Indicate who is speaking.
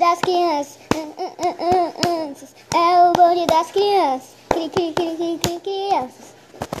Speaker 1: das crianças. É o bonde das crianças. Cri, cri, cri, cri, cri.